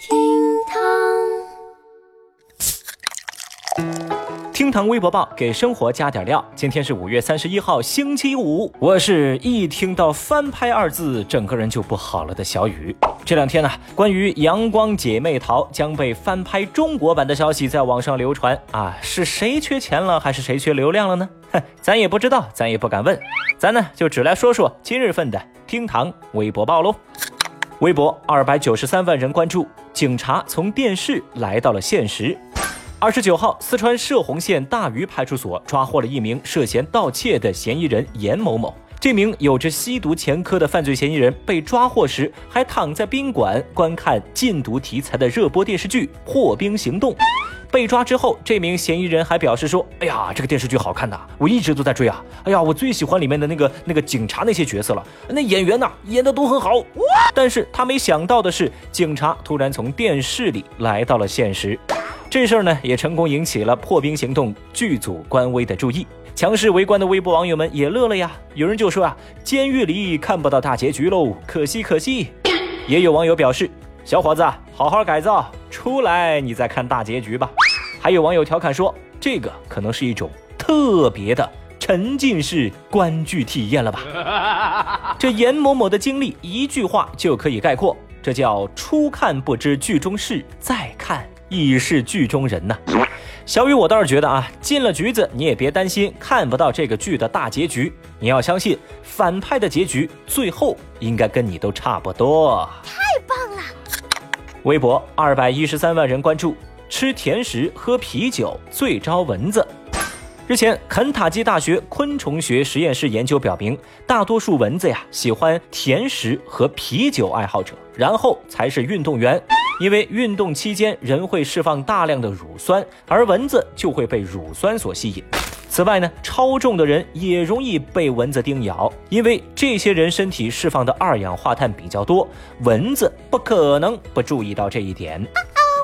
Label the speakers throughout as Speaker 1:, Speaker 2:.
Speaker 1: 厅堂厅堂微博报给生活加点料。今天是五月三十一号，星期五。我是一听到翻拍二字，整个人就不好了的小雨。这两天呢，关于《阳光姐妹淘》将被翻拍中国版的消息在网上流传啊，是谁缺钱了，还是谁缺流量了呢？哼，咱也不知道，咱也不敢问。咱呢，就只来说说今日份的厅堂微博报喽。微博二百九十三万人关注，警察从电视来到了现实。二十九号，四川射洪县大余派出所抓获了一名涉嫌盗窃的嫌疑人严某某。这名有着吸毒前科的犯罪嫌疑人被抓获时，还躺在宾馆观看禁毒题材的热播电视剧《破冰行动》。被抓之后，这名嫌疑人还表示说：“哎呀，这个电视剧好看呐，我一直都在追啊！哎呀，我最喜欢里面的那个那个警察那些角色了，那演员呐演的都很好。”但是他没想到的是，警察突然从电视里来到了现实。这事儿呢，也成功引起了《破冰行动》剧组官微的注意。强势围观的微博网友们也乐了呀，有人就说啊，监狱里看不到大结局喽，可惜可惜。也有网友表示，小伙子，好好改造，出来你再看大结局吧。还有网友调侃说，这个可能是一种特别的沉浸式观剧体验了吧？这严某某的经历，一句话就可以概括，这叫初看不知剧中事，再看。已是剧中人呐，小雨，我倒是觉得啊，进了局子你也别担心看不到这个剧的大结局，你要相信反派的结局最后应该跟你都差不多。
Speaker 2: 太棒了！
Speaker 1: 微博二百一十三万人关注，吃甜食喝啤酒最招蚊子。日前，肯塔基大学昆虫学实验室研究表明，大多数蚊子呀喜欢甜食和啤酒爱好者，然后才是运动员。因为运动期间人会释放大量的乳酸，而蚊子就会被乳酸所吸引。此外呢，超重的人也容易被蚊子叮咬，因为这些人身体释放的二氧化碳比较多，蚊子不可能不注意到这一点。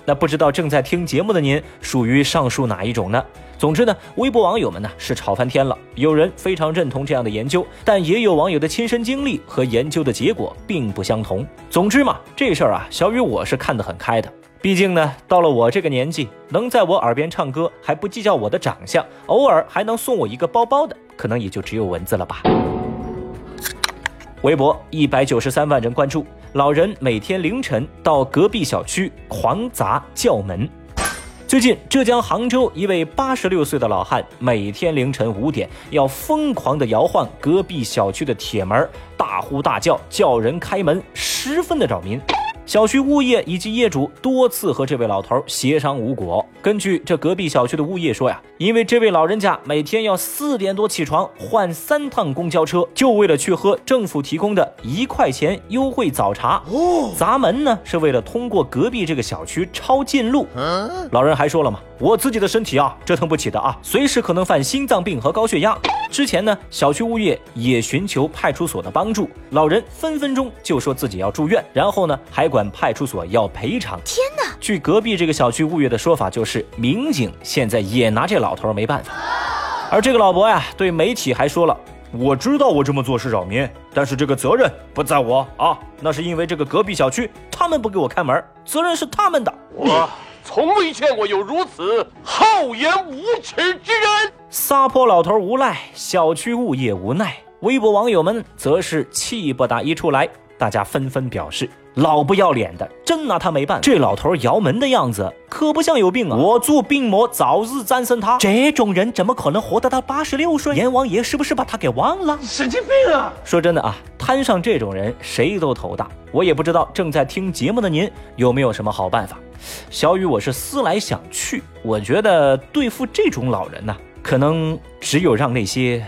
Speaker 1: 那不知道正在听节目的您属于上述哪一种呢？总之呢，微博网友们呢是吵翻天了。有人非常认同这样的研究，但也有网友的亲身经历和研究的结果并不相同。总之嘛，这事儿啊，小雨我是看得很开的。毕竟呢，到了我这个年纪，能在我耳边唱歌还不计较我的长相，偶尔还能送我一个包包的，可能也就只有蚊子了吧。微博一百九十三万人关注。老人每天凌晨到隔壁小区狂砸叫门。最近，浙江杭州一位八十六岁的老汉每天凌晨五点要疯狂地摇晃隔壁小区的铁门，大呼大叫，叫人开门，十分的扰民。小区物业以及业主多次和这位老头协商无果。根据这隔壁小区的物业说呀，因为这位老人家每天要四点多起床换三趟公交车，就为了去喝政府提供的一块钱优惠早茶。哦，砸门呢是为了通过隔壁这个小区抄近路。老人还说了嘛，我自己的身体啊折腾不起的啊，随时可能犯心脏病和高血压。之前呢，小区物业也寻求派出所的帮助，老人分分钟就说自己要住院，然后呢还管派出所要赔偿。
Speaker 2: 天哪！
Speaker 1: 据隔壁这个小区物业的说法，就是民警现在也拿这老头没办法。而这个老伯呀，对媒体还说了：“我知道我这么做是扰民，但是这个责任不在我啊，那是因为这个隔壁小区他们不给我开门，责任是他们的。”
Speaker 3: 我从未见过有如此厚颜无耻之人。
Speaker 1: 撒泼老头无赖，小区物业无奈，微博网友们则是气不打一处来，大家纷纷表示：老不要脸的，真拿他没办法。这老头摇门的样子，可不像有病啊！我祝病魔，早日战胜他。这种人怎么可能活得到八十六岁？阎王爷是不是把他给忘了？
Speaker 3: 神经病啊！
Speaker 1: 说真的啊，摊上这种人，谁都头大。我也不知道正在听节目的您有没有什么好办法。小雨，我是思来想去，我觉得对付这种老人呢。可能只有让那些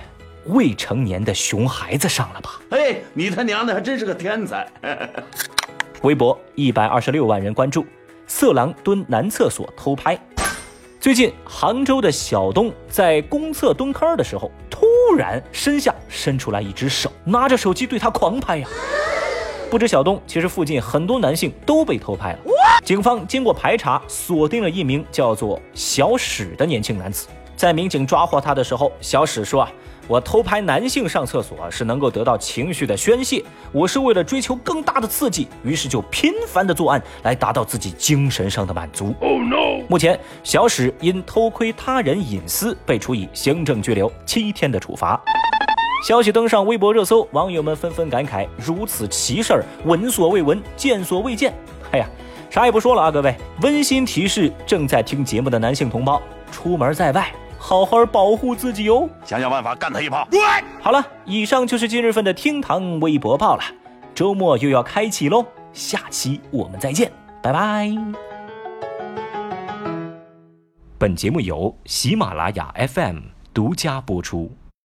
Speaker 1: 未成年的熊孩子上了吧？
Speaker 3: 哎，你他娘的还真是个天才！
Speaker 1: 微博一百二十六万人关注，色狼蹲男厕所偷拍。最近，杭州的小东在公厕蹲坑的时候，突然身下伸出来一只手，拿着手机对他狂拍呀！不知小东，其实附近很多男性都被偷拍了。警方经过排查，锁定了一名叫做小史的年轻男子。在民警抓获他的时候，小史说：“啊，我偷拍男性上厕所是能够得到情绪的宣泄，我是为了追求更大的刺激，于是就频繁的作案来达到自己精神上的满足。Oh no！目前小史因偷窥他人隐私被处以行政拘留七天的处罚。消息登上微博热搜，网友们纷纷感慨：如此奇事儿，闻所未闻，见所未见。哎呀，啥也不说了啊，各位，温馨提示正在听节目的男性同胞，出门在外。好好保护自己哦，
Speaker 2: 想想办法干他一炮。
Speaker 1: 好了，以上就是今日份的厅堂微博报了。周末又要开启喽，下期我们再见，拜拜。本节目由喜马拉雅 FM 独家播出。